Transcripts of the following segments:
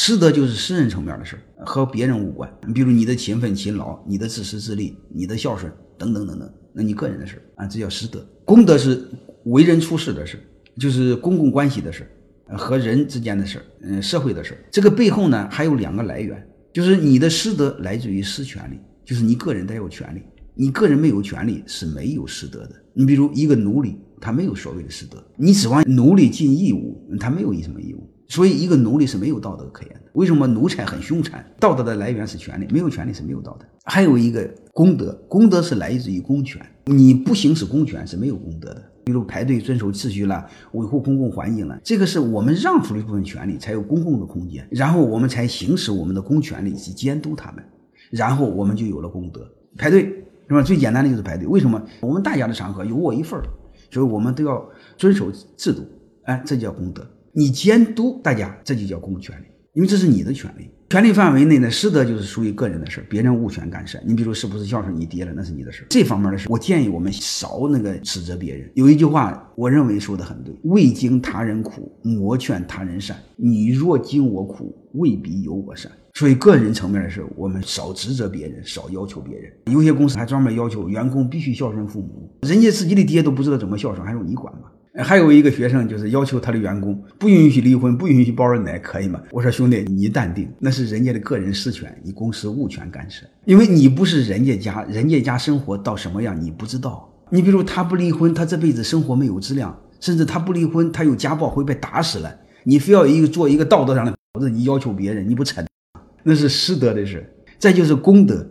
师德就是私人层面的事，和别人无关。你比如你的勤奋勤劳、你的自私自利、你的孝顺等等等等，那你个人的事啊，这叫师德。公德是为人处事的事，就是公共关系的事，和人之间的事，嗯，社会的事。这个背后呢，还有两个来源，就是你的师德来自于私权利，就是你个人得有权利，你个人没有权利是没有师德的。你比如一个奴隶，他没有所谓的师德，你指望奴隶尽义务，他没有什么义务。所以，一个奴隶是没有道德可言的。为什么奴才很凶残？道德的来源是权利，没有权利是没有道德。还有一个公德，公德是来自于公权。你不行使公权是没有公德的。比如排队遵守秩序了，维护公共环境了，这个是我们让出了一部分权利，才有公共的空间，然后我们才行使我们的公权力去监督他们，然后我们就有了公德。排队是吧？最简单的就是排队。为什么？我们大家的场合有我一份儿，所以我们都要遵守制度。哎，这叫公德。你监督大家，这就叫公权力，因为这是你的权利。权利范围内呢，师德就是属于个人的事别人无权干涉。你比如是不是孝顺你爹了，那是你的事这方面的事，我建议我们少那个指责别人。有一句话，我认为说的很对：未经他人苦，莫劝他人善。你若经我苦，未必有我善。所以个人层面的事，我们少指责别人，少要求别人。有些公司还专门要求员工必须孝顺父母，人家自己的爹都不知道怎么孝顺，还用你管吗？还有一个学生就是要求他的员工不允许离婚，不允许包二奶，可以吗？我说兄弟，你淡定，那是人家的个人私权，你公司无权干涉，因为你不是人家家，人家家生活到什么样你不知道。你比如他不离婚，他这辈子生活没有质量，甚至他不离婚，他有家暴会被打死了。你非要一个做一个道德上的或者你要求别人，你不成？那是师德的事。再就是公德，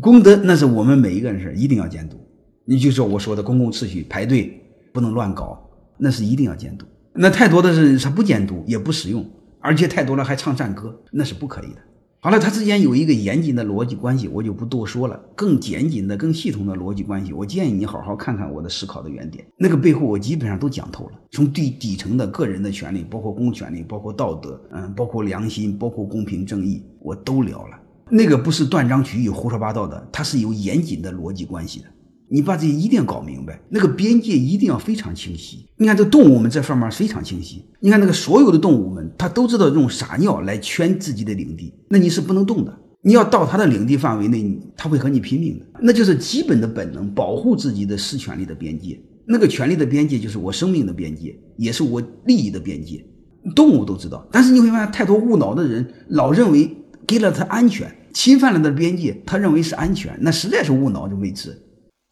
公德那是我们每一个人事，一定要监督。你就说我说的公共秩序，排队不能乱搞。那是一定要监督，那太多的是他不监督也不使用，而且太多了还唱赞歌，那是不可以的。好了，他之间有一个严谨的逻辑关系，我就不多说了。更严谨的、更系统的逻辑关系，我建议你好好看看我的思考的原点，那个背后我基本上都讲透了。从最底层的个人的权利，包括公权利，包括道德，嗯，包括良心，包括公平正义，我都聊了。那个不是断章取义、胡说八道的，它是有严谨的逻辑关系的。你把这一定要搞明白，那个边界一定要非常清晰。你看这动物们这方面非常清晰。你看那个所有的动物们，它都知道用撒尿来圈自己的领地，那你是不能动的。你要到它的领地范围内，它会和你拼命的。那就是基本的本能，保护自己的私权利的边界。那个权利的边界就是我生命的边界，也是我利益的边界。动物都知道，但是你会发现，太多误脑的人老认为给了它安全，侵犯了他的边界，他认为是安全，那实在是误脑就未知。